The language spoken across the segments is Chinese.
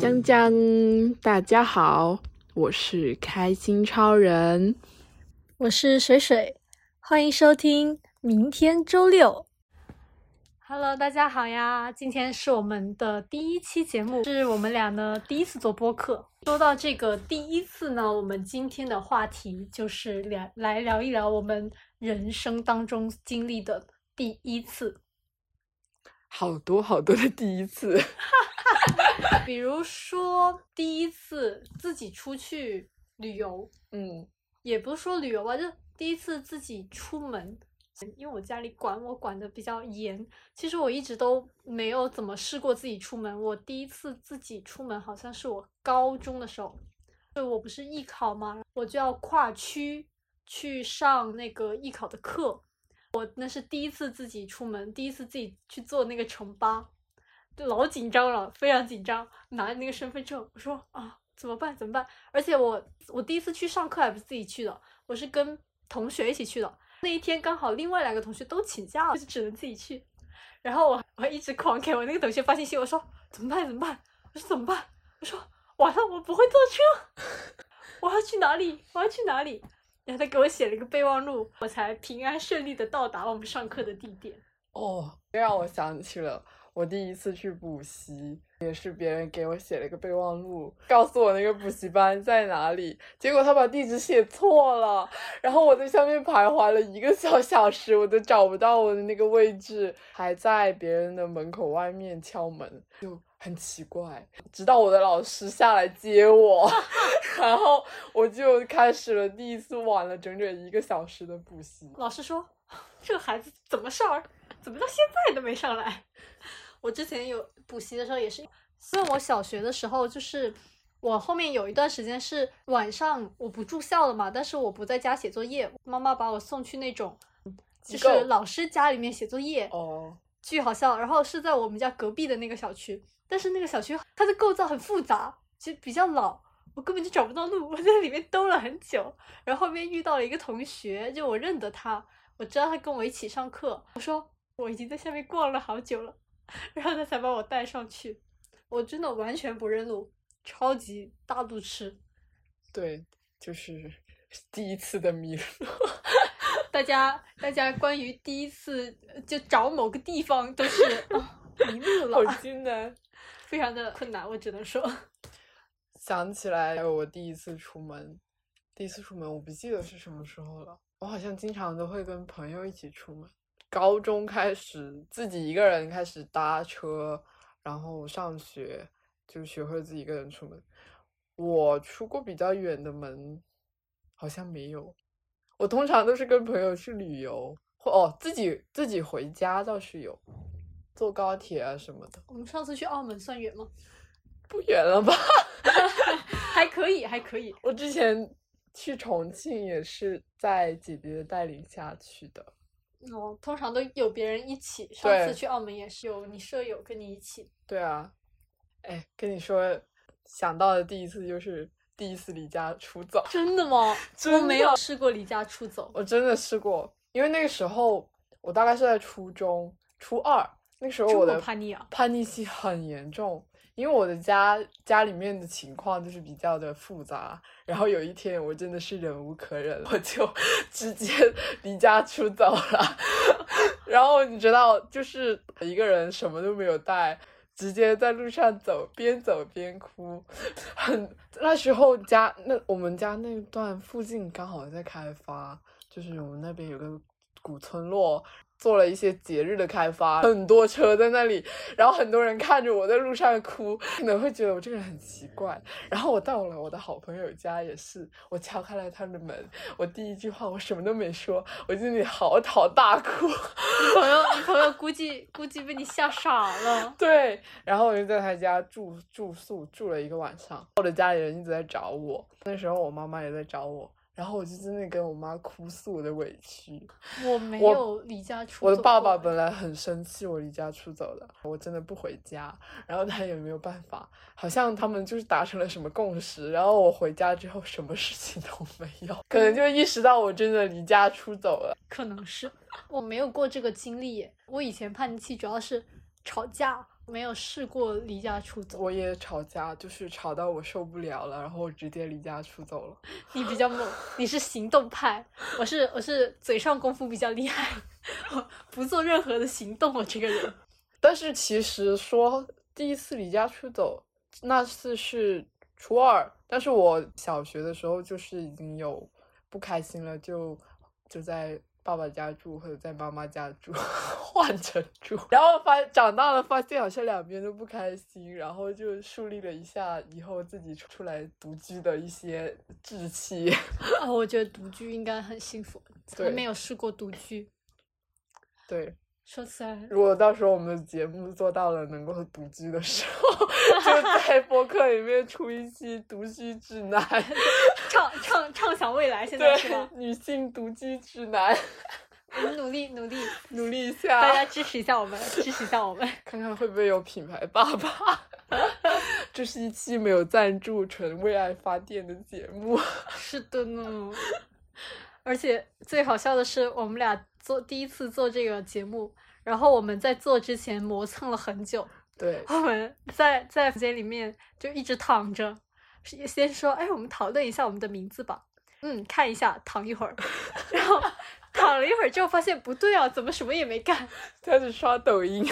江江，大家好，我是开心超人，我是水水，欢迎收听明天周六。Hello，大家好呀！今天是我们的第一期节目，是我们俩呢第一次做播客。说到这个第一次呢，我们今天的话题就是聊来聊一聊我们人生当中经历的第一次。好多好多的第一次，比如说第一次自己出去旅游，嗯，也不是说旅游吧，就第一次自己出门。因为我家里管我管的比较严，其实我一直都没有怎么试过自己出门。我第一次自己出门好像是我高中的时候，就我不是艺考嘛，我就要跨区去上那个艺考的课。我那是第一次自己出门，第一次自己去坐那个城巴，老紧张了，非常紧张。拿那个身份证，我说啊，怎么办？怎么办？而且我我第一次去上课还不是自己去的，我是跟同学一起去的。那一天刚好另外两个同学都请假了，就只能自己去。然后我我还一直狂给我那个同学发信息，我说怎么办怎么办？我说怎么办？我说完了我不会坐车，我要去哪里？我要去哪里？然后他给我写了一个备忘录，我才平安顺利的到达我们上课的地点。哦，这让我想起了。我第一次去补习，也是别人给我写了一个备忘录，告诉我那个补习班在哪里。结果他把地址写错了，然后我在下面徘徊了一个小小时，我都找不到我的那个位置，还在别人的门口外面敲门，就很奇怪。直到我的老师下来接我，然后我就开始了第一次晚了整整一个小时的补习。老师说：“ 这孩子怎么上？怎么到现在都没上来？” 我之前有补习的时候也是，因为我小学的时候就是我后面有一段时间是晚上我不住校了嘛，但是我不在家写作业，妈妈把我送去那种就是老师家里面写作业，哦，巨好笑。然后是在我们家隔壁的那个小区，但是那个小区它的构造很复杂，其实比较老，我根本就找不到路，我在里面兜了很久。然后后面遇到了一个同学，就我认得他，我知道他跟我一起上课，我说我已经在下面逛了好久了。然后他才把我带上去，我真的完全不认路，超级大路痴。对，就是 第一次的迷路。大家，大家关于第一次就找某个地方都是迷路了，好艰难，非常的困难，我只能说。想起来我第一次出门，第一次出门我不记得是什么时候了，我好像经常都会跟朋友一起出门。高中开始自己一个人开始搭车，然后上学就学会自己一个人出门。我出过比较远的门，好像没有。我通常都是跟朋友去旅游，或哦自己自己回家倒是有，坐高铁啊什么的。我们上次去澳门算远吗？不远了吧？还可以，还可以。我之前去重庆也是在姐姐的带领下去的。哦，通常都有别人一起。上次去澳门也是有你舍友跟你一起。对啊，哎，跟你说，想到的第一次就是第一次离家出走。真的吗？我没有试过离家出走。我真的试过，因为那个时候我大概是在初中初二，那时候我的叛逆啊，叛逆期很严重。因为我的家家里面的情况就是比较的复杂，然后有一天我真的是忍无可忍，我就 直接 离家出走了。然后你知道，就是一个人什么都没有带，直接在路上走，边走边哭。很那时候家那我们家那段附近刚好在开发，就是我们那边有个古村落。做了一些节日的开发，很多车在那里，然后很多人看着我在路上哭，可能会觉得我这个人很奇怪。然后我到了我的好朋友家，也是我敲开了他的门，我第一句话我什么都没说，我在那里嚎啕大哭。你朋友，你朋友估计估计被你吓傻了。对，然后我就在他家住住宿住了一个晚上，我的家里人一直在找我，那时候我妈妈也在找我。然后我就真的跟我妈哭诉我的委屈。我没有离家出走。我的爸爸本来很生气我离家出走了，我真的不回家。然后他也没有办法，好像他们就是达成了什么共识。然后我回家之后什么事情都没有，可能就意识到我真的离家出走了。可能是我没有过这个经历。我以前叛逆期主要是吵架、没有试过离家出走。我也吵架，就是吵到我受不了了，然后我直接离家出走了。你比较猛，你是行动派，我是我是嘴上功夫比较厉害，我不做任何的行动。我这个人，但是其实说第一次离家出走，那次是初二，但是我小学的时候就是已经有不开心了，就就在。爸爸家住或者在妈妈家住，换着住，然后发长大了发现好像两边都不开心，然后就树立了一下以后自己出来独居的一些志气。啊，我觉得独居应该很幸福，从来没有试过独居。对。说起来，如果到时候我们的节目做到了能够独居的时候，就在播客里面出一期独居指南，畅畅畅想未来。现在是吧？女性独居指南，我们努力努力 努力一下，大家支持一下我们，支持一下我们，看看会不会有品牌爸爸。这是一期没有赞助、纯为爱发电的节目。是的呢，而且最好笑的是，我们俩。做第一次做这个节目，然后我们在做之前磨蹭了很久。对，我们在在房间里面就一直躺着，先说，哎，我们讨论一下我们的名字吧。嗯，看一下，躺一会儿，然后 躺了一会儿之后发现不对啊，怎么什么也没干？开始刷抖音，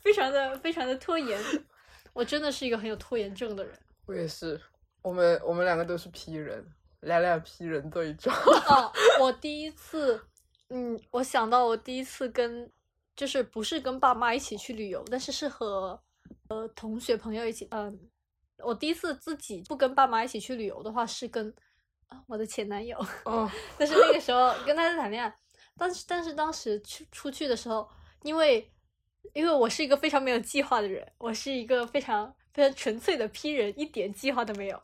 非常的非常的拖延。我真的是一个很有拖延症的人。我也是，我们我们两个都是 P 人，两两 P 人对撞。哦，我第一次。嗯，我想到我第一次跟，就是不是跟爸妈一起去旅游，但是是和呃同学朋友一起。嗯，我第一次自己不跟爸妈一起去旅游的话，是跟我的前男友。哦，但是那个时候跟他在谈恋爱，但是但是当时去出去的时候，因为因为我是一个非常没有计划的人，我是一个非常非常纯粹的 P 人，一点计划都没有。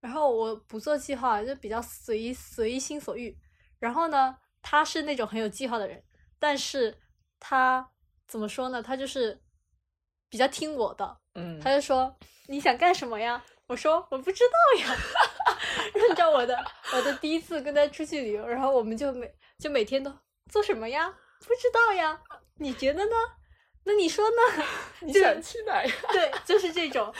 然后我不做计划，就比较随随心所欲。然后呢？他是那种很有计划的人，但是他怎么说呢？他就是比较听我的，嗯，他就说你想干什么呀？我说我不知道呀。按照我的我的第一次跟他出去旅游，然后我们就每就每天都做什么呀？不知道呀？你觉得呢？那你说呢？你想去哪呀？对，就是这种，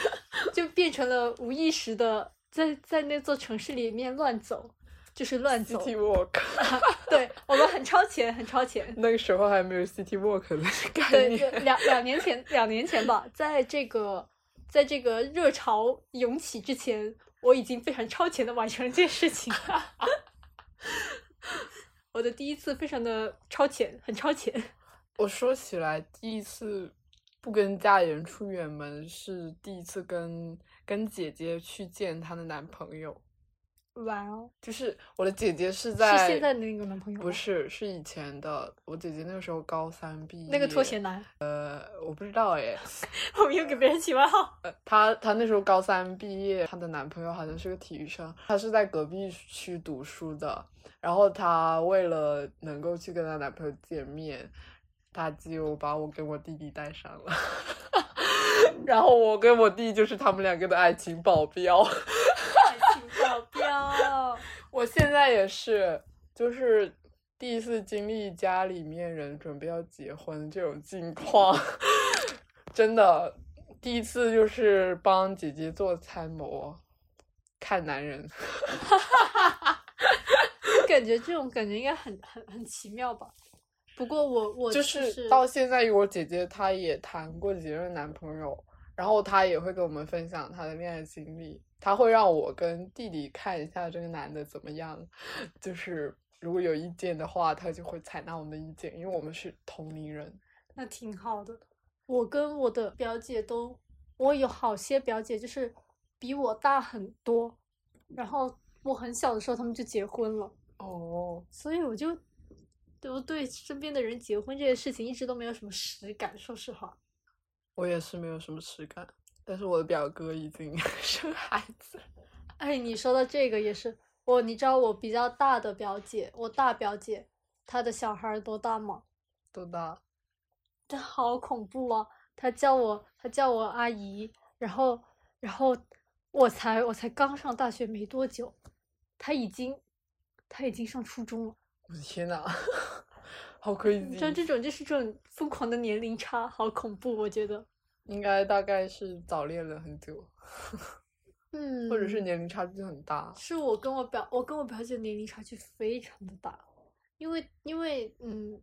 就变成了无意识的在在那座城市里面乱走。就是乱走。City Walk，对我们很超前，很超前。那个时候还没有 City Walk 的概念。对，两两年前，两年前吧，在这个在这个热潮涌起之前，我已经非常超前的完成了这件事情。我的第一次非常的超前，很超前。我说起来，第一次不跟家里人出远门，是第一次跟跟姐姐去见她的男朋友。哇哦！就是我的姐姐是在是现在的那个男朋友不是是以前的我姐姐那个时候高三毕业那个拖鞋男。呃我不知道哎。我们又给别人起外号。呃她她那时候高三毕业她的男朋友好像是个体育生她是在隔壁区读书的然后她为了能够去跟她男朋友见面她就把我跟我弟弟带上了。然后我跟我弟就是他们两个的爱情保镖。保镖，我现在也是，就是第一次经历家里面人准备要结婚这种境况，真的，第一次就是帮姐姐做参谋，看男人，感觉这种感觉应该很很很奇妙吧？不过我我就是到现在，我姐姐她也谈过几任男朋友，然后她也会跟我们分享她的恋爱经历。他会让我跟弟弟看一下这个男的怎么样，就是如果有意见的话，他就会采纳我们的意见，因为我们是同龄人。那挺好的。我跟我的表姐都，我有好些表姐就是比我大很多，然后我很小的时候他们就结婚了。哦。所以我就都对身边的人结婚这件事情一直都没有什么实感，说实话。我也是没有什么实感。但是我的表哥已经 生孩子，哎，你说的这个也是我，你知道我比较大的表姐，我大表姐她的小孩多大吗？多大？这好恐怖啊！她叫我，她叫我阿姨，然后，然后我才我才刚上大学没多久，她已经，她已经上初中了。我的天呐，好可以！像这种就是这种疯狂的年龄差，好恐怖，我觉得。应该大概是早恋了很久，嗯，或者是年龄差距很大。是我跟我表，我跟我表姐年龄差距非常的大，因为因为嗯，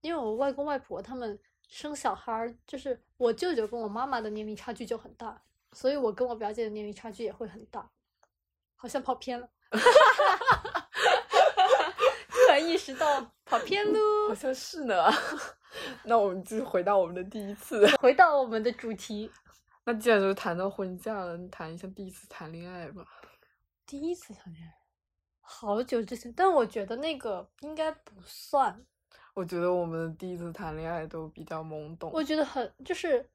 因为我外公外婆他们生小孩儿，就是我舅舅跟我妈妈的年龄差距就很大，所以我跟我表姐的年龄差距也会很大，好像跑偏了，突然意识到跑偏 喽好。像是呢。那我们就回到我们的第一次。回到我们的主题，那既然都谈到婚嫁了，你谈一下第一次谈恋爱吧。第一次谈恋爱，好久之前，但我觉得那个应该不算。我觉得我们的第一次谈恋爱都比较懵懂。我觉得很就是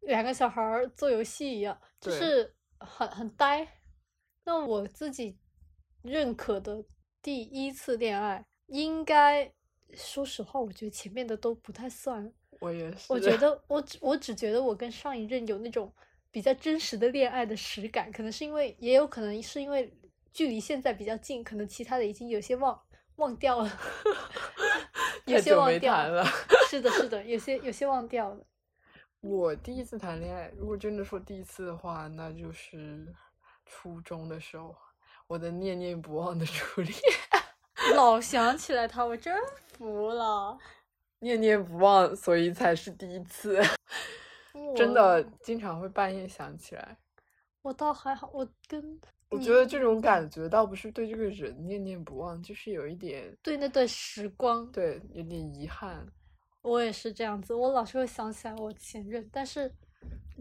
两个小孩儿做游戏一样，就是很很呆。那我自己认可的第一次恋爱，应该说实话，我觉得前面的都不太算。我也是。我觉得我只我只觉得我跟上一任有那种比较真实的恋爱的实感，可能是因为，也有可能是因为距离现在比较近，可能其他的已经有些忘忘掉了，有些忘掉谈了。是的，是的，有些有些忘掉了。我第一次谈恋爱，如果真的说第一次的话，那就是初中的时候，我的念念不忘的 初恋，老想起来他，我真服了。念念不忘，所以才是第一次。真的经常会半夜想起来。我，倒还好，我跟我觉得这种感觉倒不是对这个人念念不忘，就是有一点对那段时光，对，有点遗憾。我也是这样子，我老是会想起来我前任，但是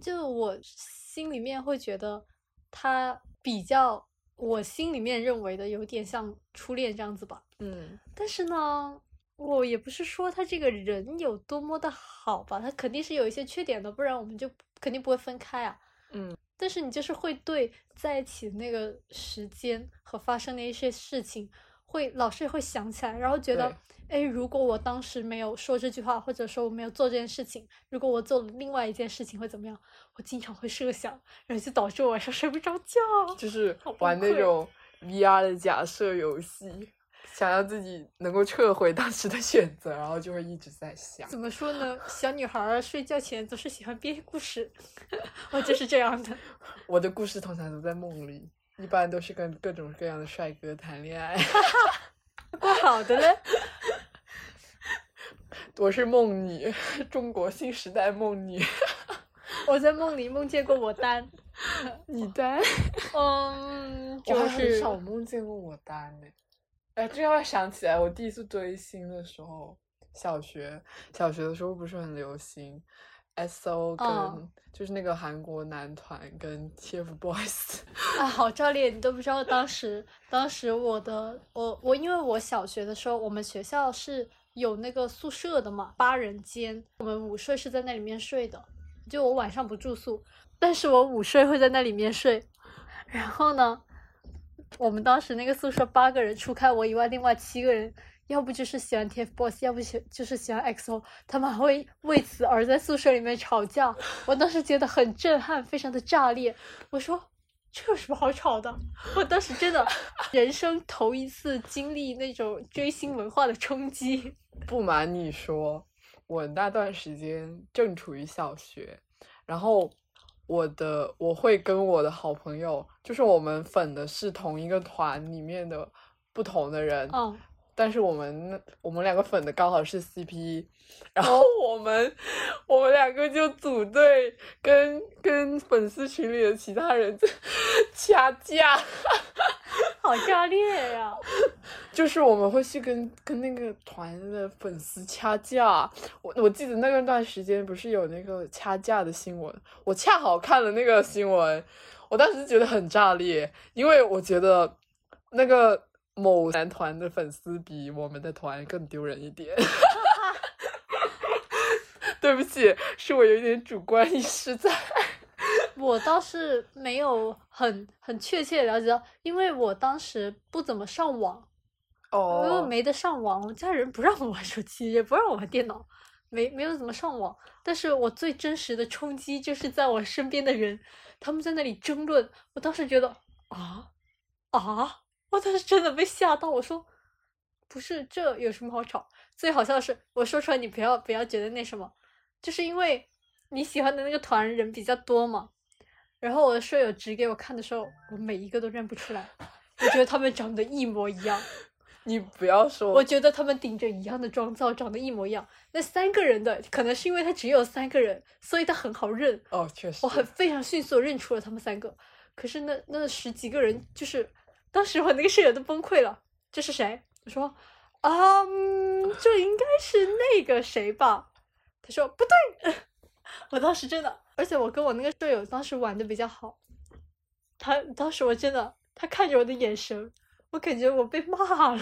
就我心里面会觉得他比较，我心里面认为的有点像初恋这样子吧。嗯，但是呢，我也不是说他这个人有多么的好吧，他肯定是有一些缺点的，不然我们就肯定不会分开啊。嗯，但是你就是会对在一起那个时间和发生的一些事情，会老是会想起来，然后觉得对，哎，如果我当时没有说这句话，或者说我没有做这件事情，如果我做了另外一件事情会怎么样？我经常会设想，然后就导致我晚上睡不着觉。就是玩那种 VR 的假设游戏，想让自己能够撤回当时的选择，然后就会一直在想。怎么说呢？小女孩儿睡觉前总是喜欢编故事，我就是这样的。我的故事通常都在梦里，一般都是跟各种各样的帅哥谈恋爱。怪好的嘞。我是梦女，中国新时代梦女。我在梦里梦见过我单，你单？嗯，就是很少梦见过我单呢。哎，这要想起来，我第一次追星的时候，小学小学的时候不是很流行，S.O 跟、嗯就是那个韩国男团跟 TFBOYS。啊，好照练，你都不知道当时，当时我的我我因为我小学的时候，我们学校是有那个宿舍的嘛，八人间，我们午睡是在那里面睡的，就我晚上不住宿，但是我午睡会在那里面睡，然后呢，我们当时那个宿舍八个人，除开我以外，另外七个人。要不就是喜欢 TFBOYS，要不喜就是喜欢 XO，他们还会为此而在宿舍里面吵架。我当时觉得很震撼，非常的炸裂。我说这有什么好吵的？我当时真的 人生头一次经历那种追星文化的冲击。不瞒你说，我那段时间正处于小学，然后我的我会跟我的好朋友，就是我们粉的是同一个团里面的不同的人，嗯，但是我们我们两个粉的刚好是 CP，然后我们、我们两个就组队跟跟粉丝群里的其他人 掐架，好炸裂呀！就是我们会去跟跟那个团的粉丝掐架。我我记得那段时间不是有那个掐架的新闻，我恰好看了那个新闻，我当时觉得很炸裂，因为我觉得那个。某男团的粉丝比我们的团更丢人一点，对不起，是我有一点主观意识在。我倒是没有很很确切了解到，因为我当时不怎么上网，哦，因为没得上网，我家人不让我玩手机，也不让我玩电脑，没没有怎么上网。但是我最真实的冲击就是在我身边的人，他们在那里争论，我当时觉得啊啊。我当时真的被吓到，我说，不是这有什么好吵？最好笑的是，我说出来你不要不要觉得那什么，就是因为你喜欢的那个团人比较多嘛，然后我的舍友指给我看的时候，我每一个都认不出来，我觉得他们长得一模一样。你不要说，我觉得他们顶着一样的妆造，长得一模一样。那三个人的，可能是因为他只有三个人，所以他很好认。哦，确实，我很非常迅速认出了他们三个。可是那那十几个人，就是当时我那个舍友都崩溃了。这是谁？我说，啊，这应该是那个谁吧？他说不对。我当时真的，而且我跟我那个舍友当时玩的比较好。他当时我真的，他看着我的眼神。我感觉我被骂了，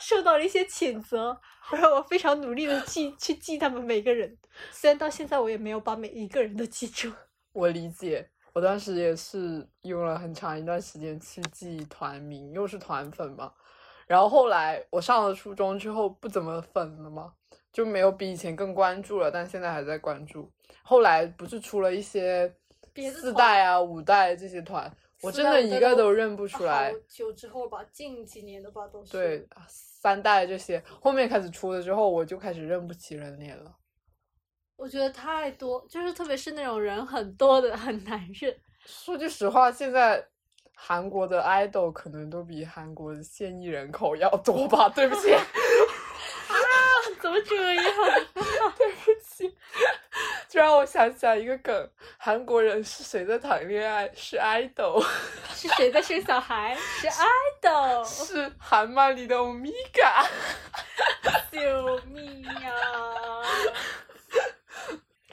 受到了一些谴责，然后我非常努力的记去记他们每个人，虽然到现在我也没有把每一个人都记住。我理解，我当时也是用了很长一段时间去记团名，又是团粉嘛。然后后来我上了初中之后不怎么粉了嘛，就没有比以前更关注了，但现在还在关注。后来不是出了一些四代啊、五代这些团。我真的一个都认不出来。久之后吧，近几年的吧都是。对，三代这些后面开始出了之后，我就开始认不起人脸了。我觉得太多，就是特别是那种人很多的，很难认。说句实话，现在韩国的 idol 可能都比韩国的现役人口要多吧？对不起。啊，怎么这样？对不起。就让我想起来一个梗：韩国人是谁在谈恋爱？是 idol。是谁在生小孩？是 idol。是韩漫里的欧米伽。救命呀！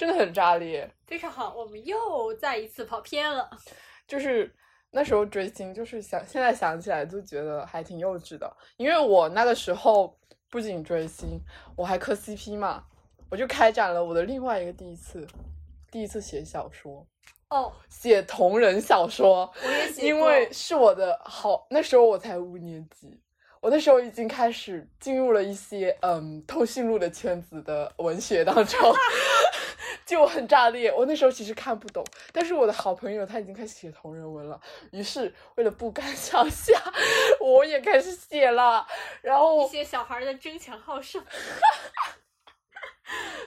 真的很炸裂。非常好，我们又再一次跑偏了。就是那时候追星，就是想现在想起来就觉得还挺幼稚的，因为我那个时候不仅追星，我还磕 CP 嘛。我就开展了我的另外一个第一次，第一次写小说哦，写同人小说。我也写因为是我的好，那时候我才五年级，我那时候已经开始进入了一些嗯通讯录的圈子的文学当中，就很炸裂。我那时候其实看不懂，但是我的好朋友他已经开始写同人文了，于是为了不甘想下，我也开始写了。然后一些小孩的争强好胜。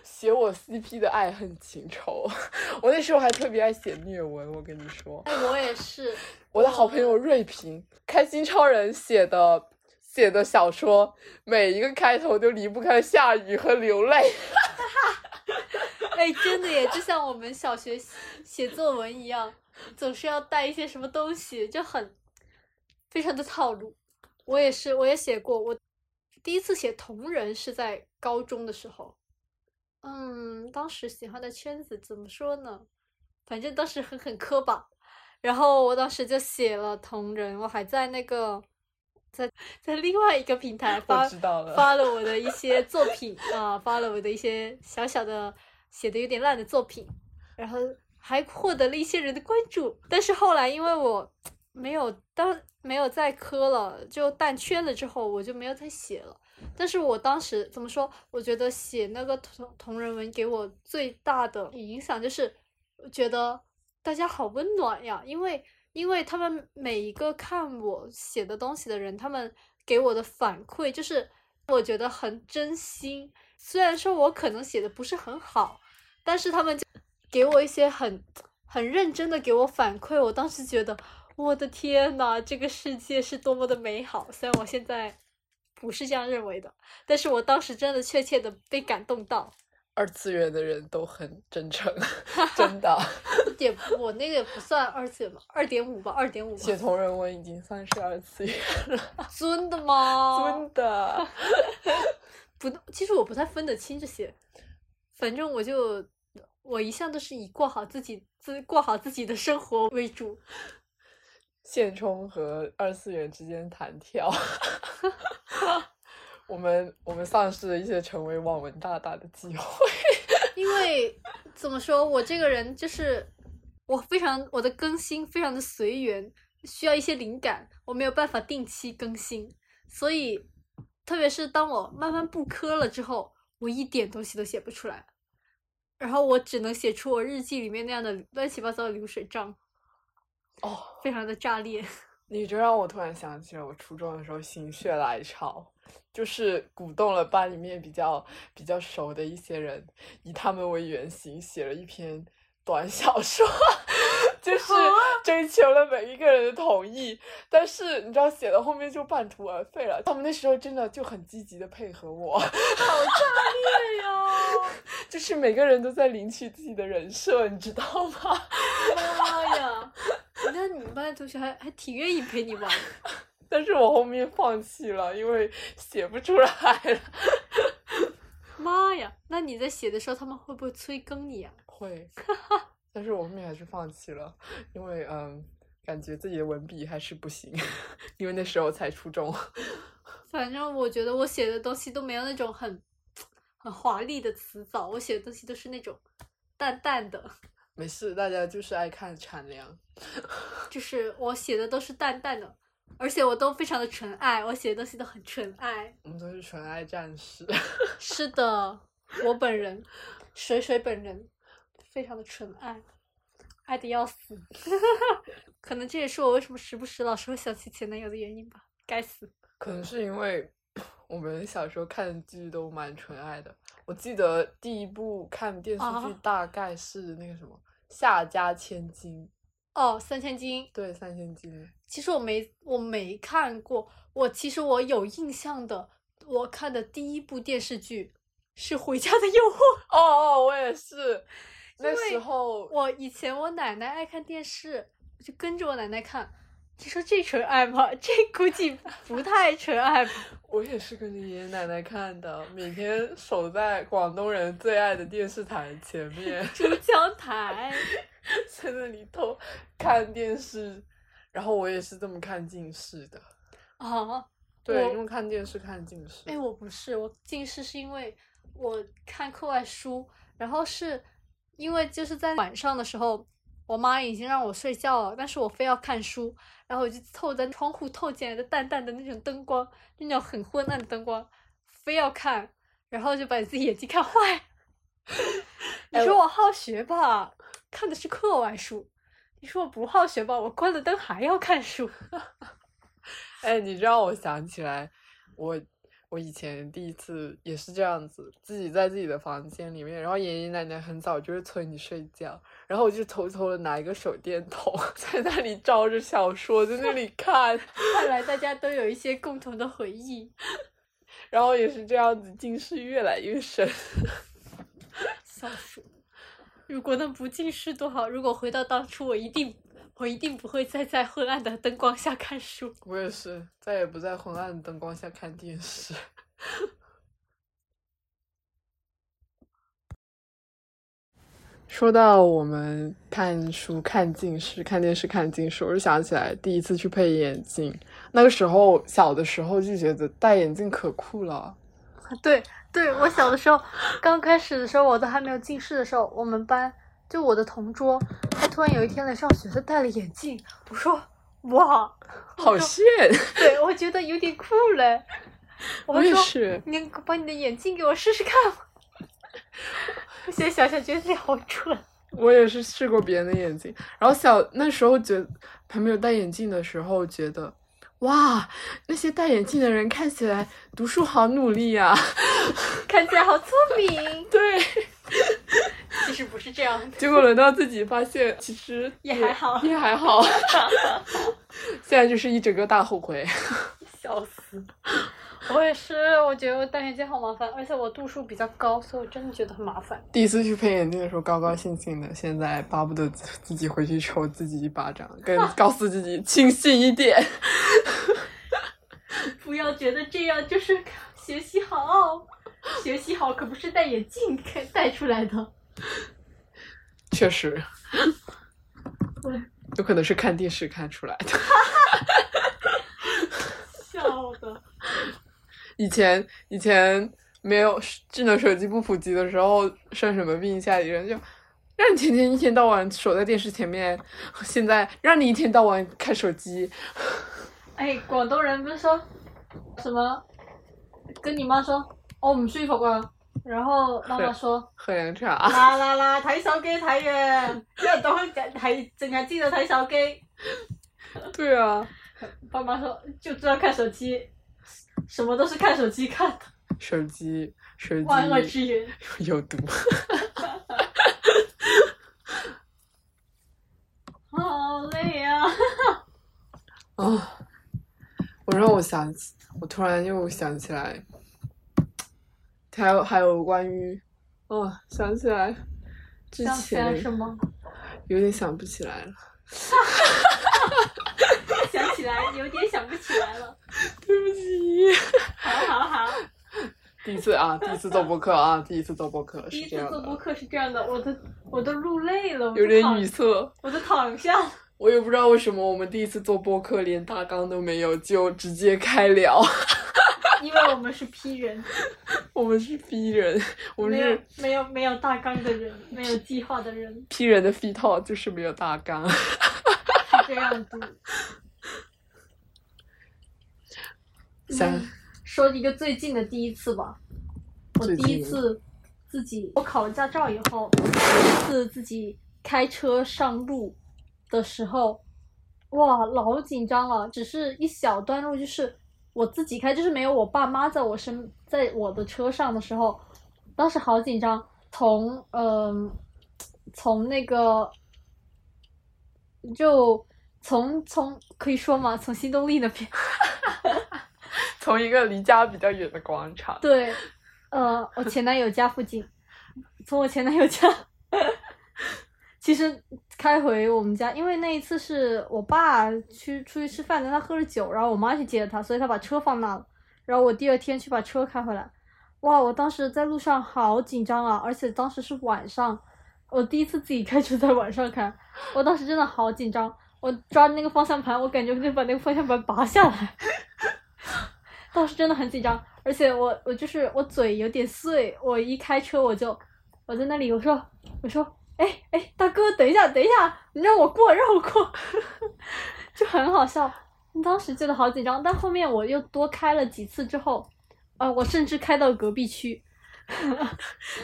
写我 CP 的爱恨情仇，我那时候还特别爱写虐文，我跟你说。哎，我也是。我的好朋友瑞平，开心超人写的写的小说，每一个开头都离不开下雨和流泪。哎，真的耶，就像我们小学写作文一样，总是要带一些什么东西，就很非常的套路。我也是，我也写过。我第一次写同人是在高中的时候。嗯，当时喜欢的圈子怎么说呢？反正当时很很磕吧。然后我当时就写了同人，我还在那个在在另外一个平台发发了我的一些作品啊，发了我的一些小小的写的有点烂的作品，然后还获得了一些人的关注。但是后来因为我没有当没有再磕了，就淡圈了之后，我就没有再写了。但是我当时怎么说？我觉得写那个同同人文给我最大的影响就是，觉得大家好温暖呀。因为因为他们每一个看我写的东西的人，他们给我的反馈就是我觉得很真心。虽然说我可能写的不是很好，但是他们就给我一些很很认真的给我反馈。我当时觉得，我的天呐，这个世界是多么的美好。虽然我现在。不是这样认为的，但是我当时真的确切的被感动到。二次元的人都很真诚，真的。也我那个也不算二次元吧，二点五吧，二点五。写同人文已经算是二次元了。真的吗？真的。不，其实我不太分得清这些。反正我就我一向都是以过好自己自过好自己的生活为主。现充和二次元之间弹跳，我们我们丧失了一些成为网文大大的机会。因为怎么说，我这个人就是我非常我的更新非常的随缘，需要一些灵感，我没有办法定期更新，所以特别是当我慢慢不磕了之后，我一点东西都写不出来，然后我只能写出我日记里面那样的乱七八糟的流水账。哦，非常的炸裂。你这让我突然想起了我初中的时候心血来潮，就是鼓动了班里面比较比较熟的一些人，以他们为原型写了一篇短小说，就是征求了每一个人的同意，但是你知道写到后面就半途而废了。他们那时候真的就很积极的配合我，好炸裂呀！就是每个人都在领取自己的人设，你知道吗？妈呀！那你们班的同学还还挺愿意陪你玩。但是我后面放弃了，因为写不出来了。妈呀！那你在写的时候，他们会不会催更你啊？会，但是我后面还是放弃了，因为嗯，感觉自己的文笔还是不行，因为那时候才初中。反正我觉得我写的东西都没有那种很很华丽的词藻，我写的东西都是那种淡淡的。没事，大家就是爱看产粮。就 是我写的都是淡淡的，而且我都非常的纯爱，我写的东西都很纯爱。我们都是纯爱战士。是的，我本人，水水本人，非常的纯爱，爱的要死。可能这也是我为什么时不时老是会想起前男友的原因吧。该死。可能是因为 我们小时候看的剧都蛮纯爱的。我记得第一部看电视剧大概是那个什么《夏家千金》。哦，三千金。对，三千金。其实我没我没看过，我其实我有印象的，我看的第一部电视剧是《回家的诱惑》。哦哦，我也是。那时候我以前我奶奶爱看电视，我就跟着我奶奶看。你说这纯爱吗？这估计不太纯爱吧。我也是跟着爷爷奶奶看的，每天守在广东人最爱的电视台前面，珠江台，在那里头看电视。然后我也是这么看近视的。啊，对，因为看电视看近视。哎，我不是，我近视是因为我看课外书，然后是因为就是在晚上的时候。我妈已经让我睡觉了，但是我非要看书，然后我就透在窗户透进来的淡淡的那种灯光，那种很昏暗的灯光，非要看，然后就把自己眼睛看坏。你说我好学吧，看的是课外书；你说我不好学吧，我关了灯还要看书。哎，你让我想起来，我。我以前第一次也是这样子，自己在自己的房间里面，然后爷爷奶奶很早就会催你睡觉，然后我就偷偷的拿一个手电筒，在那里照着小说在那里看。看来大家都有一些共同的回忆，然后也是这样子，近视越来越深。小说，如果能不近视多好！如果回到当初，我一定。我一定不会再在昏暗的灯光下看书。我也是，再也不在昏暗的灯光下看电视。说到我们看书看近视，看电视看近视，我就想起来第一次去配眼镜。那个时候小的时候就觉得戴眼镜可酷了。对，对我小的时候刚开始的时候，我都还没有近视的时候，我们班。就我的同桌，他突然有一天来上学，他戴了眼镜。我说：“哇，好炫！”对我觉得有点酷嘞。我也是。你把你的眼镜给我试试看。我现在想想觉得自己好蠢。我也是试过别人的眼镜，然后小那时候觉还没有戴眼镜的时候，觉得哇，那些戴眼镜的人看起来读书好努力呀，看起来好聪明。对。其实不是这样，结果轮到自己发现，其实也还好，也还好。现在就是一整个大后悔，笑死！我也是，我觉得我戴眼镜好麻烦，而且我度数比较高，所以我真的觉得很麻烦。第一次去配眼镜的时候高高兴兴的，现在巴不得自己回去抽自己一巴掌，跟 告诉自己清醒一点。不要觉得这样就是学习好，学习好可不是戴眼镜戴出来的。确实，有可能是看电视看出来的。笑的。以前以前没有智能手机不普及的时候，生什么病，家里人就让你天天一天到晚守在电视前面。现在让你一天到晚看手机。哎，广东人不是说什么？跟你妈说，我唔舒服啊。然后妈妈说：喝涼茶。啦啦啦，睇手機睇嘅，因為當係淨係知道睇手機。對啊。爸妈说就知道看手机，什么都是看手机看的，手机手机万恶之源。有毒。好累啊！啊！我让我想起，我突然又想起来，还有还有关于，哦，想起来之前什么？有点想不起来了，想起来有点想不起来了。对不起。好好好，第一次啊，第一次做播客啊，第一次做播客第一是这样次做播，客是这样的，我都我都录累了，有点语塞。我都躺下。我也不知道为什么我们第一次做播客连大纲都没有就直接开聊，因为我们是批 人，我们是批人，我们没有是没有没有大纲的人，没有计划的人，批人的 f 套就是没有大纲。是这样子。想嗯说一个最近的第一次吧，我第一次自己，我考了驾照以后，第一次自己开车上路的时候，哇，老紧张了。只是一小段路，就是我自己开，就是没有我爸妈在我身，在我的车上的时候，当时好紧张。从嗯、从那个就从从可以说嘛？从新动力那边。从一个离家比较远的广场，对，呃，我前男友家附近，从我前男友家，其实开回我们家，因为那一次是我爸去出去吃饭，但他喝了酒，然后我妈去接他，所以他把车放那了，然后我第二天去把车开回来，哇，我当时在路上好紧张啊，而且当时是晚上，我第一次自己开车在晚上开，我当时真的好紧张，我抓着那个方向盘，我感觉我就把那个方向盘拔下来。当时真的很紧张，而且我我就是我嘴有点碎，我一开车我就我在那里我说我说哎哎大哥等一下等一下，你让我过让我过，就很好笑。当时觉得好紧张，但后面我又多开了几次之后，呃，我甚至开到隔壁区，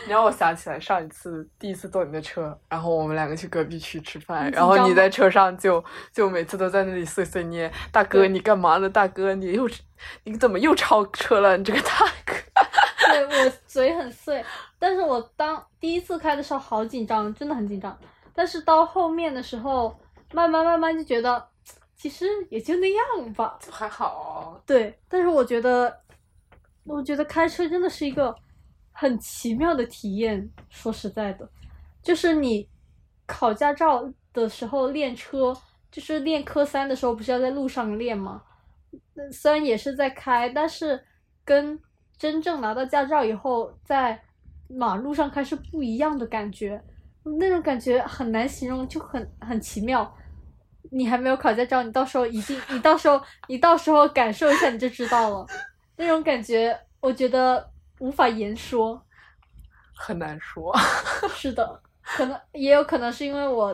你让我想起来上一次第一次坐你的车，然后我们两个去隔壁区吃饭，然后你在车上就就每次都在那里碎碎念，大哥你干嘛呢？大哥你又你怎么又超车了？你这个大哥。对我嘴很碎，但是我当第一次开的时候好紧张，真的很紧张。但是到后面的时候，慢慢慢慢就觉得，其实也就那样吧。还好，对，但是我觉得，我觉得开车真的是一个很奇妙的体验。说实在的，就是你考驾照的时候练车，就是练科三的时候，不是要在路上练吗？那虽然也是在开，但是跟真正拿到驾照以后在马路上开是不一样的感觉，那种感觉很难形容，就很很奇妙。你还没有考驾照，你到时候一定，你到时候你到时候感受一下你就知道了，那种感觉我觉得无法言说。很难说。是的，可能也有可能是因为我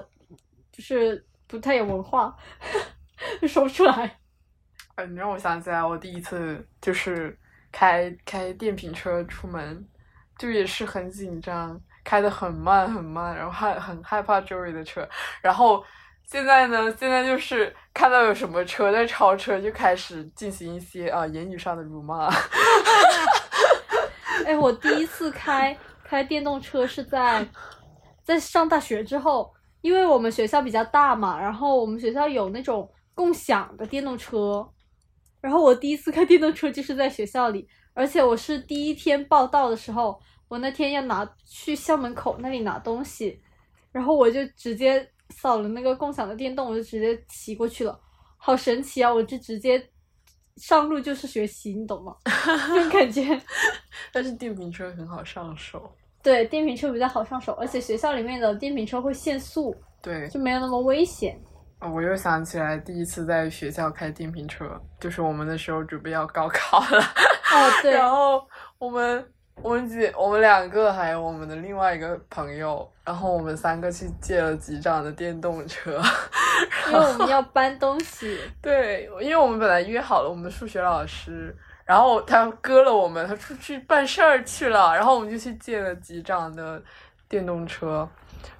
就是不太有文化，说不出来。哎，你让我想起来，我第一次就是开开电瓶车出门，就也是很紧张，开的很慢很慢，然后害很害怕周围的车。然后现在呢，现在就是看到有什么车在超车，就开始进行一些啊言语上的辱骂。哎，我第一次开开电动车是在在上大学之后，因为我们学校比较大嘛，然后我们学校有那种共享的电动车，然后我第一次开电动车就是在学校里，而且我是第一天报到的时候，我那天要拿去校门口那里拿东西，然后我就直接扫了那个共享的电动，我就直接骑过去了，好神奇啊！我就直接上路就是学习，你懂吗？这种感觉。但是电瓶车很好上手，对，电瓶车比较好上手，而且学校里面的电瓶车会限速，对。就没有那么危险。啊我又想起来第一次在学校开电瓶车，就是我们那时候准备要高考了。哦，对，然后我们我们几我们两个还有我们的另外一个朋友，然后我们三个去借了机长的电动车。因为我们要搬东西。对，因为我们本来约好了我们的数学老师，然后他割了我们，他出去办事儿去了，然后我们就去借了机长的电动车，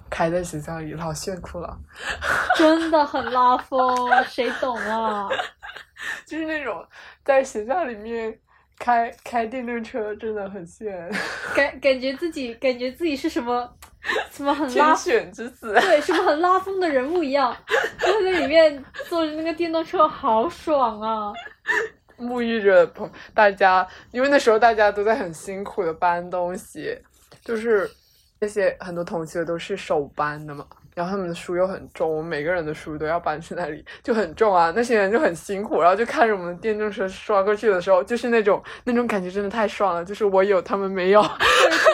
开在学校里，老炫酷了。真的很拉风，谁懂啊？就是那种在学校里面开开电动车真的很炫，感感觉自己感觉自己是什么什么很天拉选之子。对，什么很拉风的人物一样，就在里面坐着那个电动车，好爽啊！沐浴着朋大家，因为那时候大家都在很辛苦的搬东西，就是那些很多同学都是手搬的嘛，然后他们的书又很重，我们每个人的书都要搬去那里，就很重啊。那些人就很辛苦，然后就看着我们的电动车刷过去的时候，就是那种那种感觉真的太爽了，就是我有他们没有，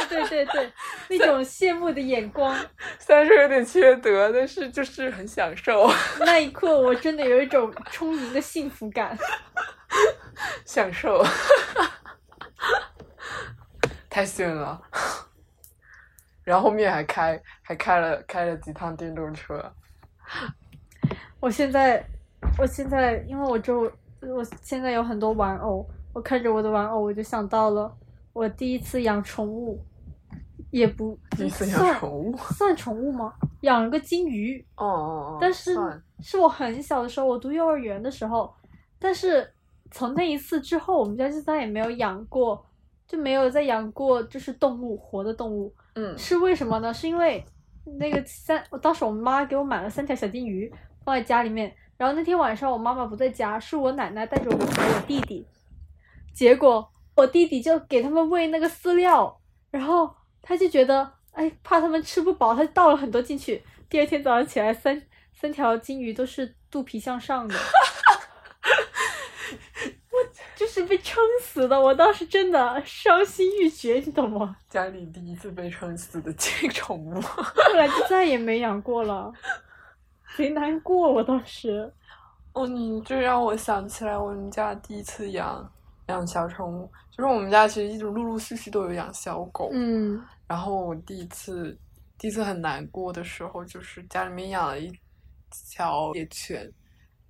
对对对对，那种羡慕的眼光，虽然说有点缺德，但是就是很享受，那一刻我真的有一种充盈的幸福感。享受，太炫了。然后后面还开还开了开了几趟电动车，我现在，我现在，因为我就我现在有很多玩偶，我看着我的玩偶，我就想到了我第一次养宠物，也不第一次养算宠物。算宠物吗？养了个金鱼，哦哦哦，但是是我很小的时候，我读幼儿园的时候，但是从那一次之后，我们家就再也没有养过，就没有再养过就是动物，活的动物。嗯是为什么呢？是因为那个三，我当时我妈给我买了三条小金鱼放在家里面，然后那天晚上我妈妈不在家，是我奶奶带着我和我弟弟，结果我弟弟就给他们喂那个饲料，然后他就觉得哎怕他们吃不饱，他就倒了很多进去，第二天早上起来三三条金鱼都是肚皮向上的。被撑死的，我当时真的伤心欲绝，你懂吗？家里第一次被撑死的这宠物。后来就再也没养过了，贼难过。我当时，哦，你这让我想起来我们家第一次养养小宠物，就是我们家其实一直陆陆续续都有养小狗，嗯然后我第一次第一次很难过的时候，就是家里面养了一条野犬，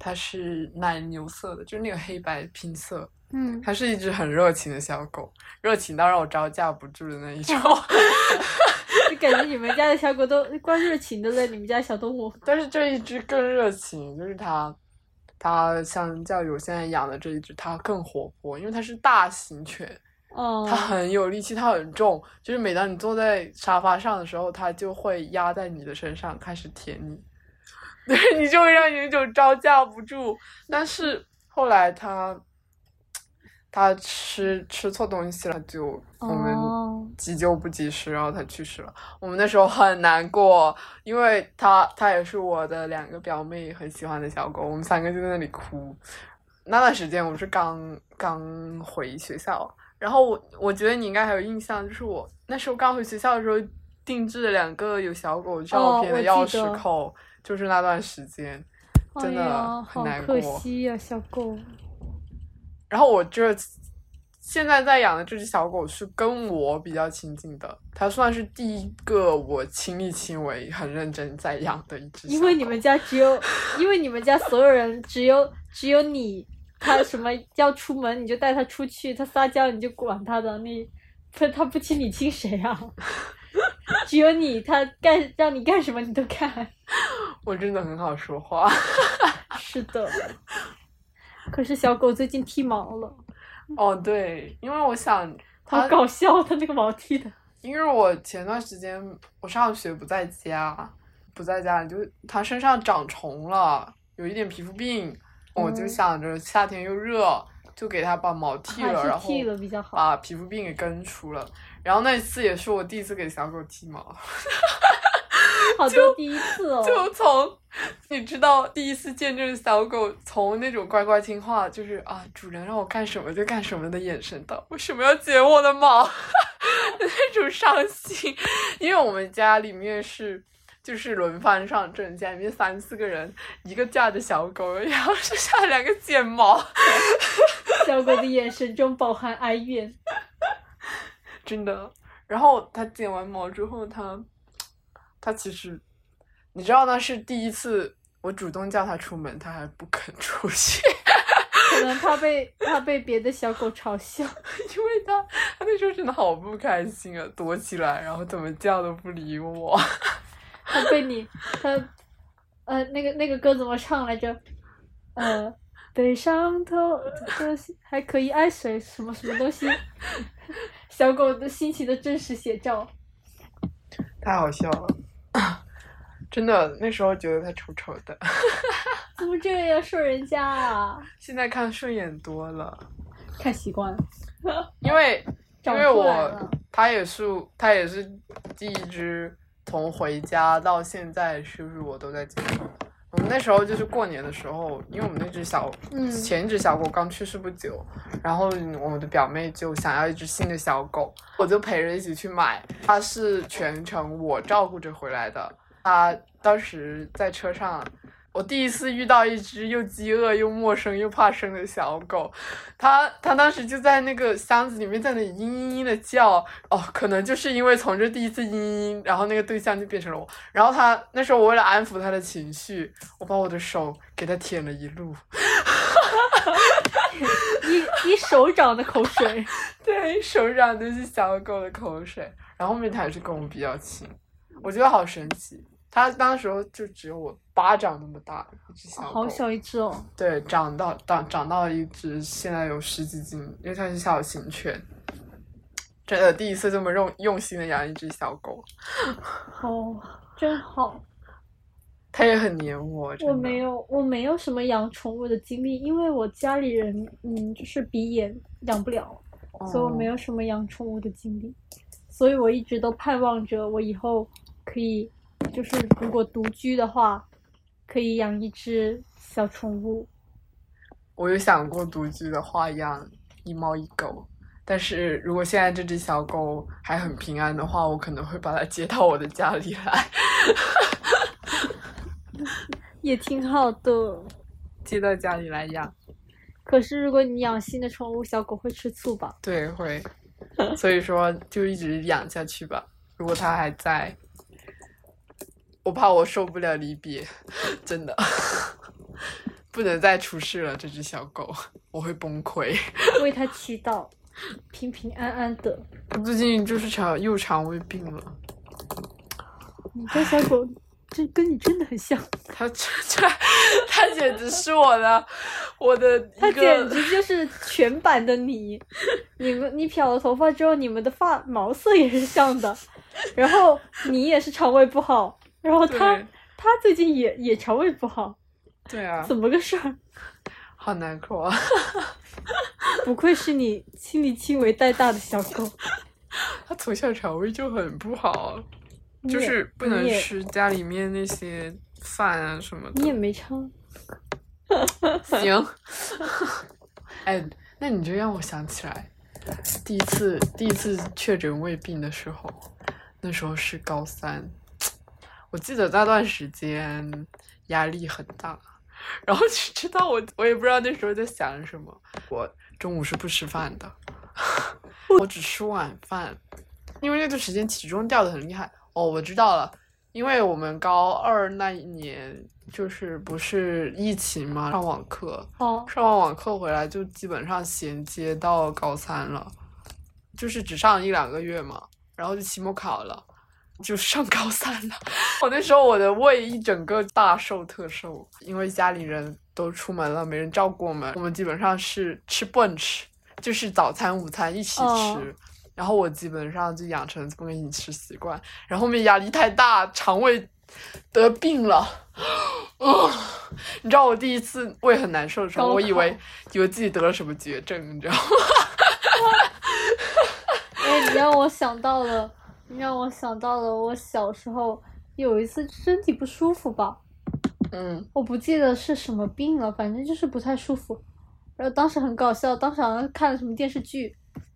它是奶牛色的，就是那个黑白拼色，嗯，它是一只很热情的小狗，热情到让我招架不住的那一种。就感觉你们家的小狗都怪热情的嘞，你们家小动物。但是这一只更热情，就是它，它相较于我现在养的这一只，它更活泼，因为它是大型犬，哦、它很有力气，它很重，就是每当你坐在沙发上的时候，它就会压在你的身上开始舔你，对你就会让你有一种招架不住。但是后来他，他吃吃错东西了，就我们哦急救不及时，然后他去世了。我们那时候很难过，因为他他也是我的两个表妹很喜欢的小狗，我们三个就在那里哭。那段时间我是刚刚回学校，然后我我觉得你应该还有印象，就是我那时候刚回学校的时候定制了两个有小狗照片的哦钥匙扣，就是那段时间真的好可。惜呀、小狗。然后我这现在在养的这只小狗是跟我比较亲近的，它算是第一个我亲力亲为、很认真在养的一只。因为你们家只有，因为你们家所有人只有只有你，它什么要出门你就带它出去，它撒娇你就管它的，你它它不亲你亲谁啊？只有你，它干让你干什么你都干。我真的很好说话。是的，可是小狗最近剃毛了，哦，对，因为我想好它，搞笑，它那个毛剃的。因为我前段时间我上学不在家，不在家里，就它身上长虫了，有一点皮肤病，我就嗯想着夏天又热，就给它把毛剃了，然后剃了比较好。把皮肤病给根除了。然后那一次也是我第一次给小狗剃毛，好多第一次哦。就从你知道第一次见证小狗从那种乖乖听话，就是啊主人让我干什么就干什么的眼神，到为什么要剪我的毛 那种伤心，因为我们家里面是。就是轮番上阵，家里面三四个人，一个架着小狗，然后剩下两个剪毛，小狗的眼神中饱含哀怨。真的。然后它剪完毛之后，它，它其实，你知道那是第一次我主动叫他出门，他还不肯出去，可能 怕被怕被别的小狗嘲笑。因为他他那时候真的好不开心啊，躲起来，然后怎么叫都不理我。他被你，他，呃，那个那个歌怎么唱来着？呃，背上头的还可以爱谁？什么什么东西？小狗的心情的真实写照。太好笑了，真的，那时候觉得他丑丑的，怎么这样说人家啊？现在看顺眼多了，看习惯了。因为因为我他也是他也是第一只从回家到现在是不是我都在接受。我们那时候就是过年的时候，因为我们那只小、嗯前一只小狗刚去世不久，然后我们的表妹就想要一只新的小狗，我就陪着一起去买。它是全程我照顾着回来的。它当时在车上，我第一次遇到一只又饥饿又陌生又怕生的小狗，它它当时就在那个箱子里面在那里嘤嘤嘤的叫，哦，可能就是因为从这第一次嘤嘤嘤，然后那个对象就变成了我。然后它那时候我为了安抚它的情绪，我把我的手给它舔了一路，一一手掌的口水。对，手掌都是小狗的口水。然后后面它还是跟我比较亲，我觉得好神奇。它当时候就只有我巴掌那么大一只小狗，好小一只哦。对，长到长长到了一只，现在有十几斤，因为它是小型犬。真的第一次这么用用心的养一只小狗，哦，真好。它也很黏我。我没有，我没有什么养宠物的经历，因为我家里人，嗯，就是鼻炎养不了，所以我没有。有什么养宠物的经历。所以我一直都盼望着我以后可以，就是如果独居的话，可以养一只小宠物。我有想过独居的话养一猫一狗，但是如果现在这只小狗还很平安的话，我可能会把它接到我的家里来，也挺好的。接到家里来养。可是如果你养新的宠物，小狗会吃醋吧？对，会，所以说就一直养下去吧。如果它还在，我怕我受不了离别，真的 不能再出事了。这只小狗，我会崩溃。为 它祈祷，平平安安的。它最近就是肠又肠胃病了，你家小狗，这跟你真的很像。它这这它简直是我的我的它简直就是全版的你。你们你漂了头发之后，你们的发毛色也是像的，然后你也是肠胃不好，然后他他最近也也肠胃不好，对啊，怎么个事儿？好难过啊。不愧是你亲力亲为带大的小狗，他从小肠胃就很不好，就是不能吃家里面那些饭啊什么的。你也没唱。行，哎，那你就让我想起来，第一次第一次确诊胃病的时候，那时候是高三，我记得那段时间压力很大，然后只知道我我也不知道那时候在想什么，我中午是不吃饭的，我只吃晚饭，因为那段时间体重掉的很厉害。哦，我知道了。因为我们高二那一年就是不是疫情嘛，上网课，哦，上完网课回来就基本上衔接到高三了，就是只上一两个月嘛，然后就期末考了，就上高三了。我那时候我的胃一整个大瘦特瘦，因为家里人都出门了，没人照顾我们，我们基本上是吃 brunch，就是早餐、午餐一起吃。哦然后我基本上就养成这么个饮食习惯，然后后面压力太大，肠胃得病了。哦，你知道我第一次胃很难受的时候，我以为以为自己得了什么绝症，你知道吗？哎，你让我想到了，你让我想到了我小时候有一次身体不舒服吧，嗯，我不记得是什么病了，反正就是不太舒服。然后当时很搞笑，当时好像看了什么电视剧，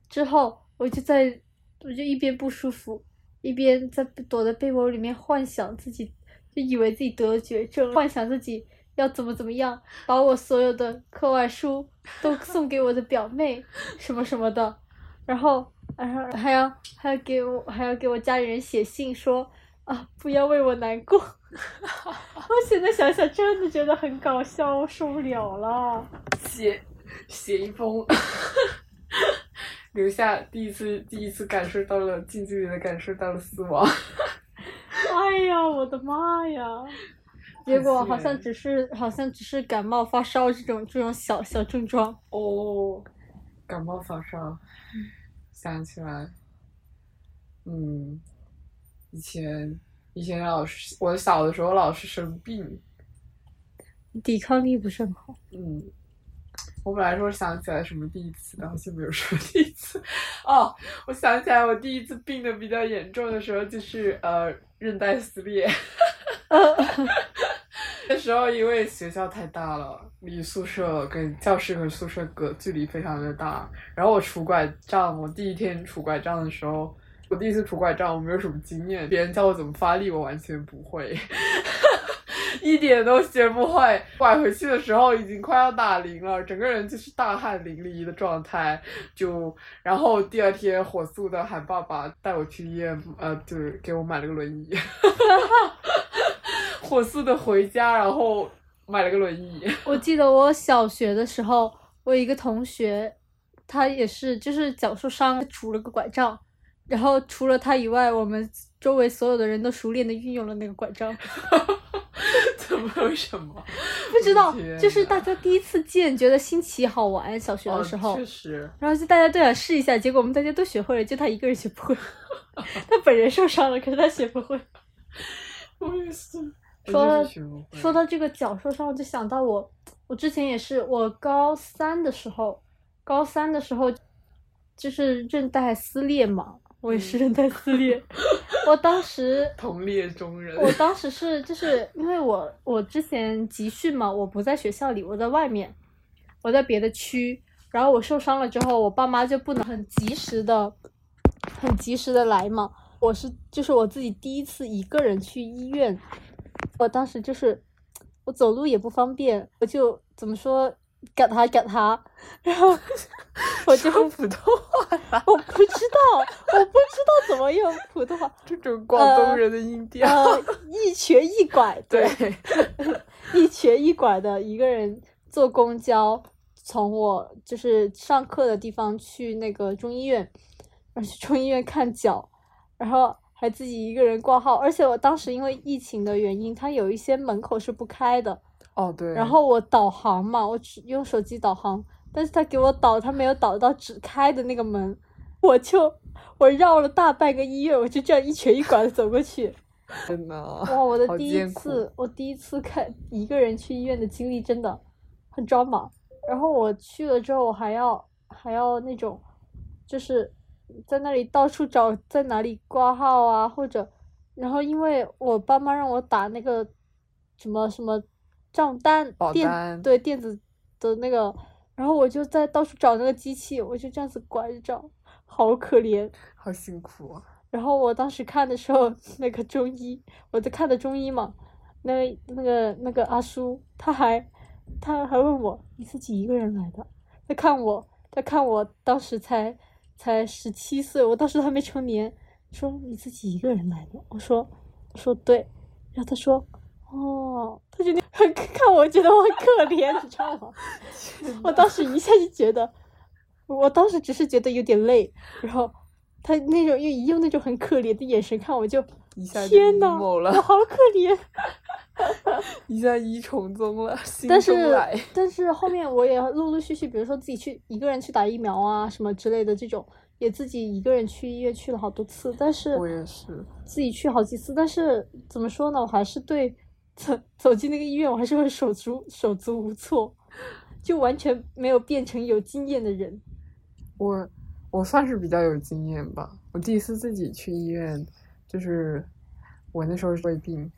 之后我就在，我就一边不舒服，一边在躲在被窝里面幻想自己，就以为自己得了绝症，幻想自己要怎么怎么样，把我所有的课外书都送给我的表妹，什么什么的，然后，然后还要还要给我还要给我家里人写信说啊，不要为我难过。我现在想想，真的觉得很搞笑，我受不了了。写写一封，留下第一次第一次感受到了近距离的感受到了死亡。哎呀，我的妈呀！结果好像只是好像只是感冒发烧这种这种小小症状。哦，感冒发烧，想起来，嗯，以前以前老是我小的时候老是生病，抵抗力不是很好。嗯，我本来说想起来什么第一次，然后就没有说第一次。哦，我想起来，我第一次病的比较严重的时候就是呃韧带撕裂。那时候因为学校太大了，离宿舍跟教室和宿舍隔距离非常的大，然后我拄拐杖，我第一天拄拐杖的时候，我第一次拄拐杖，我没有什么经验，别人教我怎么发力，我完全不会。一点都学不会，拐回去的时候已经快要打铃了，整个人就是大汗淋漓的状态。就然后第二天火速的喊爸爸带我去医院，呃，就是给我买了个轮椅。火速的回家，然后买了个轮椅。我记得我小学的时候，我一个同学，他也是就是脚受伤，拄了个拐杖，然后除了他以外，我们周围所有的人都熟练的运用了那个拐杖。怎么为什么？不知道就是大家第一次见，觉得新奇好玩。小学的时候，哦确实，然后就大家都想试一下，结果我们大家都学会了，就他一个人学不会。他本人受伤了，可是他学不会。我也是。说到说到这个脚受伤，我就想到我，我之前也是，我高三的时候，高三的时候就是韧带撕裂嘛，我也是韧带撕裂。我当时 同列中人。我当时是就是因为我我之前集训嘛，我不在学校里，我在外面，我在别的区，然后我受伤了之后，我爸妈就不能很及时的、很及时的来嘛。我是就是我自己第一次一个人去医院，我当时就是我走路也不方便，我就怎么说赶他赶他，然后 我就用普通话啦，我不知道，我不知道怎么用普通话。这种广东人的音调。呃，一瘸一拐，对，一瘸一拐的一个人坐公交，从我就是上课的地方去那个中医院，然后去中医院看脚，然后还自己一个人挂号，而且我当时因为疫情的原因，它有一些门口是不开的，哦对。然后我导航嘛，我只用手机导航，但是他给我导，他没有导到只开的那个门，我就我绕了大半个医院，我就这样一瘸一拐的走过去。真的。哇，我的第一次，我第一次看一个人去医院的经历真的很抓马。然后我去了之后，我还要还要那种，就是在那里到处找在哪里挂号啊，或者，然后因为我爸妈让我打那个什么什么账单电保单对电子的那个，然后我就在到处找那个机器，我就这样子拐着找，好可怜。好辛苦啊！然后我当时看的时候，那个中医，我在看的中医嘛，那个那个那个阿叔，他还他还问我你自己一个人来的？他看我，他看我当时才才十七岁，我当时还没成年，说你自己一个人来的？我说我说对，然后他说哦，他就那很 看我觉得我很可怜，你知道吗？我当时一下就觉得，我当时只是觉得有点累，然后他那种用用那种很可怜的眼神看我就，就天呐，我好可怜。一下一重宗了，但是。但是后面我也陆陆续续，比如说自己去一个人去打疫苗啊什么之类的这种，也自己一个人去医院去了好多次，但是我也是，自己去好几次，但是怎么说呢，我还是对走 走进那个医院，我还是会手足手足无措，就完全没有变成有经验的人。我我算是比较有经验吧。我第一次自己去医院，就是我那时候是胃病，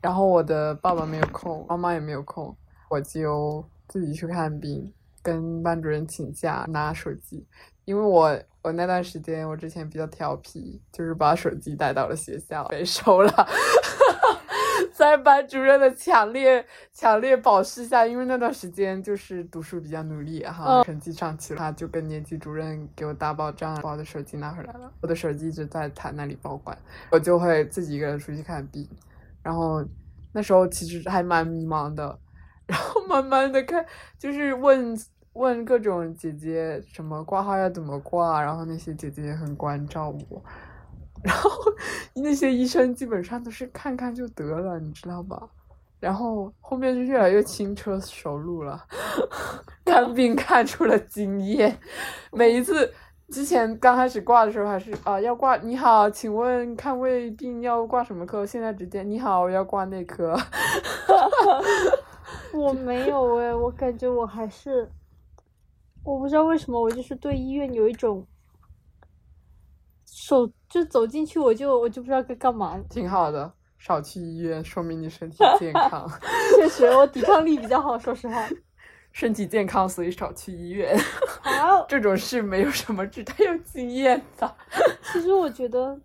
然后我的爸爸没有空，妈妈也没有空，我就自己去看病，跟班主任请假拿手机，因为我我那段时间我之前比较调皮，就是把手机带到了学校被收了。在班主任的强烈强烈保释下，因为那段时间就是读书比较努力哈，嗯成绩上去了，他就跟年级主任给我打保障，把我的手机拿回来了。我的手机一直在他那里保管，我就会自己一个人出去看病。然后那时候其实还蛮迷茫的，然后慢慢的看，就是问问各种姐姐什么挂号要怎么挂，然后那些姐姐也很关照我。然后那些医生基本上都是看看就得了，你知道吧？然后后面就越来越轻车熟路了，看病看出了经验，每一次之前刚开始挂的时候还是啊要挂你好，请问看胃病要挂什么科？现在直接你好，我要挂内科。我没有哎，我感觉我还是，我不知道为什么，我就是对医院有一种，手就走进去我就我就不知道该干嘛。挺好的，少去医院，说明你身体健康。确实，我抵抗力比较好，说实话。身体健康，所以少去医院。好，这种事没有什么值得有经验的。其实我觉得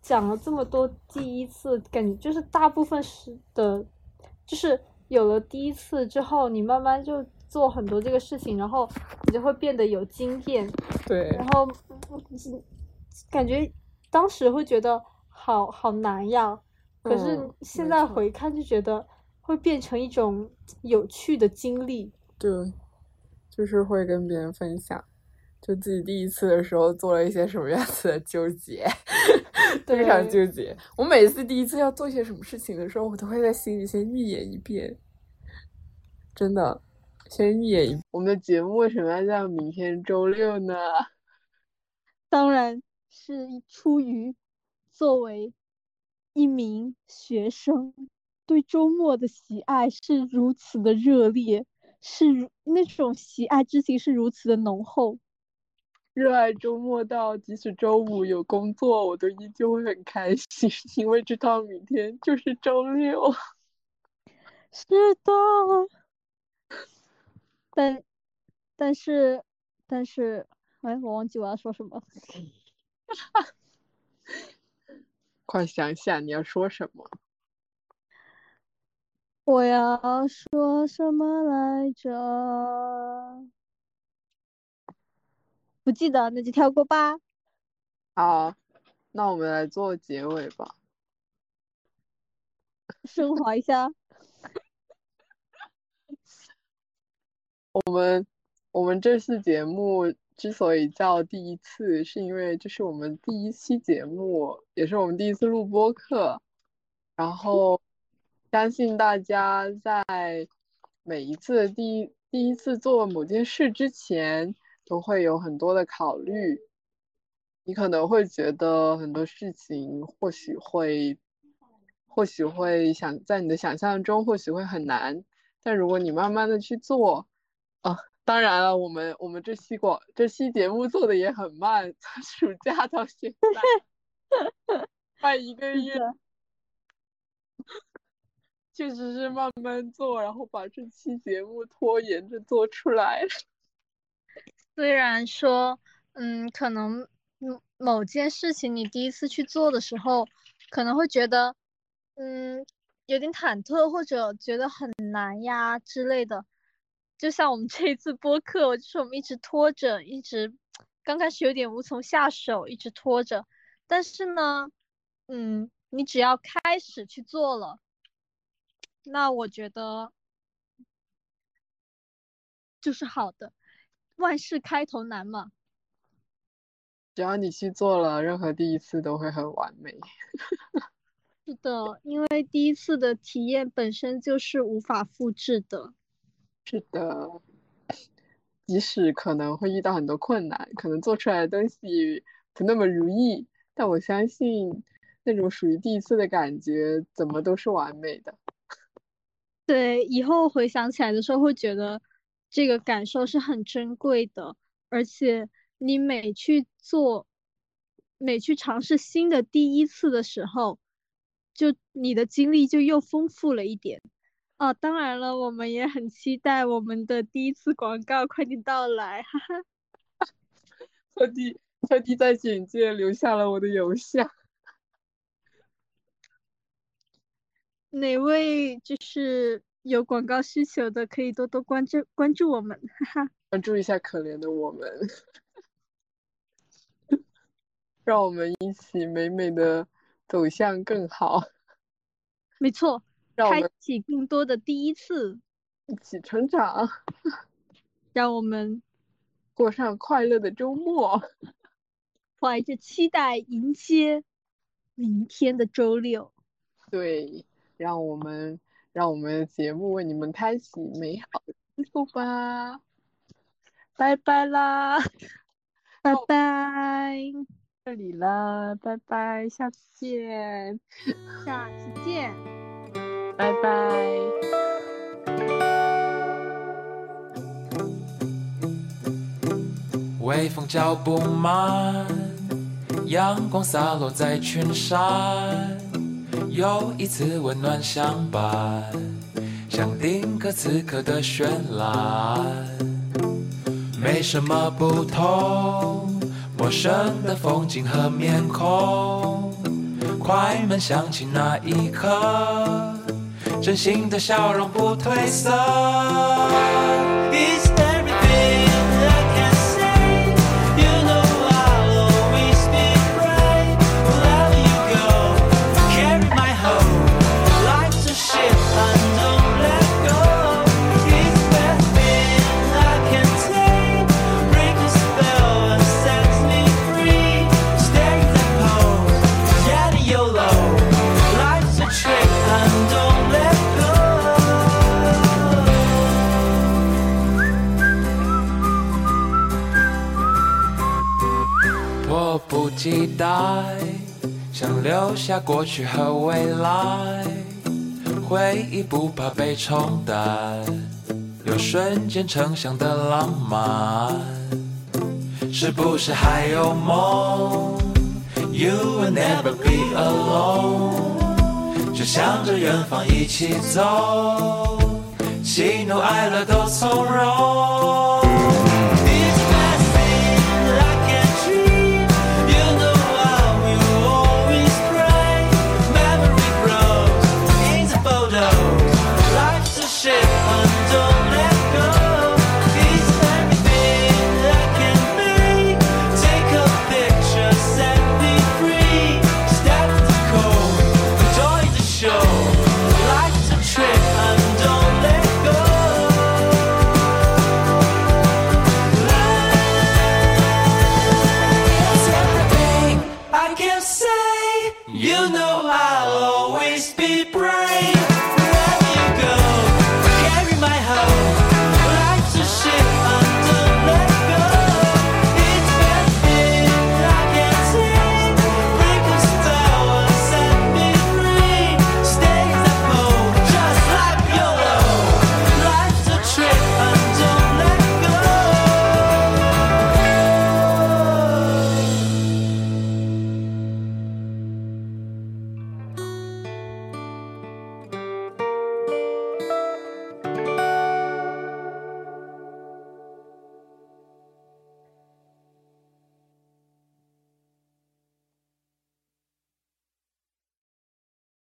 讲了这么多第一次，感觉就是大部分是的，就是有了第一次之后，你慢慢就做很多这个事情，然后你就会变得有经验。对。然后感觉当时会觉得好好难呀，可是现在回看就觉得会变成一种有趣的经历。对，就是会跟别人分享，就自己第一次的时候做了一些什么样子的纠结，非常纠结。我每次第一次要做一些什么事情的时候，我都会在心里先预演一遍，真的，先预演一。我们的节目为什么要叫明天周六呢？当然是出于作为一名学生对周末的喜爱是如此的热烈。是那种喜爱之情是如此的浓厚，热爱周末到即使周五有工作，我都依旧会很开心，因为知道明天就是周六。是的，但但是但是，哎，我忘记我要说什么。快想想你要说什么。我要说什么来着？不记得，那就跳过吧。好，那我们来做结尾吧。升华一下。我们我们这次节目之所以叫第一次，是因为这是我们第一期节目，也是我们第一次录播课，然后。相信大家在每一次第一第一次做某件事之前，都会有很多的考虑。你可能会觉得很多事情或许会，或许会想在你的想象中或许会很难，但如果你慢慢的去做，啊，当然了，我们我们这期广这期节目做的也很慢，从 暑假到现在，快一个月。确实是慢慢做，然后把这期节目拖延着做出来。虽然说，嗯，可能某某件事情你第一次去做的时候，可能会觉得，嗯，有点忐忑或者觉得很难呀之类的。就像我们这一次播客，就是我们一直拖着，一直刚开始有点无从下手，一直拖着。但是呢，嗯，你只要开始去做了。那我觉得就是好的，万事开头难嘛。只要你去做了，任何第一次都会很完美。是的，因为第一次的体验本身就是无法复制的。是的，即使可能会遇到很多困难，可能做出来的东西不那么如意，但我相信那种属于第一次的感觉，怎么都是完美的。对，以后回想起来的时候，会觉得这个感受是很珍贵的，而且你每去做、每去尝试新的第一次的时候，就你的经历就又丰富了一点。哦，当然了，我们也很期待我们的第一次广告快点到来，哈哈。特地特地在简介留下了我的邮箱。哪位就是有广告需求的，可以多多关注关注我们，哈哈。关注一下可怜的我们，让我们一起美美的走向更好。没错，开启更多的第一次，一起成长，让我们 过上快乐的周末，怀着期待迎接明天的周六。对。让我们让我们的节目为你们开启美好的幸福吧！拜拜啦，拜拜，这里了，拜拜，下次见，下次见，拜拜。微风脚步慢，阳光洒落在群山，又一次温暖相伴，像定格此刻的绚烂，没什么不同，陌生的风景和面孔，快门响起那一刻，真心的笑容不褪色。期待，想留下过去和未来，回忆不怕被冲淡，有瞬间成像的浪漫，是不是还有梦？You will never be alone，就向着远方一起走，喜怒哀乐都从容。